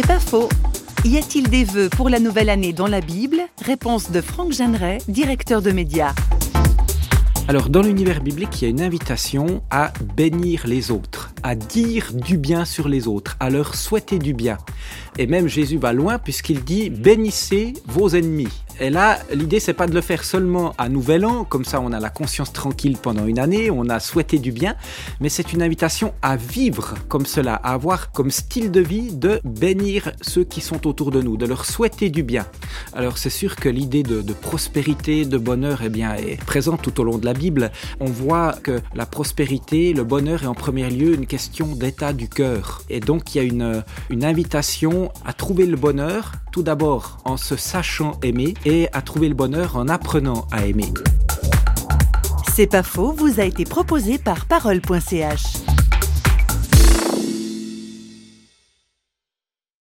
C'est pas faux. Y a-t-il des vœux pour la nouvelle année dans la Bible? Réponse de Franck Jeanneret, directeur de médias. Alors, dans l'univers biblique, il y a une invitation à bénir les autres, à dire du bien sur les autres, à leur souhaiter du bien. Et même Jésus va loin puisqu'il dit bénissez vos ennemis. Et là, l'idée, c'est pas de le faire seulement à Nouvel An, comme ça on a la conscience tranquille pendant une année, on a souhaité du bien, mais c'est une invitation à vivre comme cela, à avoir comme style de vie de bénir ceux qui sont autour de nous, de leur souhaiter du bien. Alors c'est sûr que l'idée de, prospérité, de bonheur, eh bien, est présente tout au long de la Bible. On voit que la prospérité, le bonheur est en premier lieu une question d'état du cœur. Et donc il y a une, une invitation à trouver le bonheur, tout d'abord en se sachant aimer et à trouver le bonheur en apprenant à aimer. C'est pas faux, vous a été proposé par parole.ch.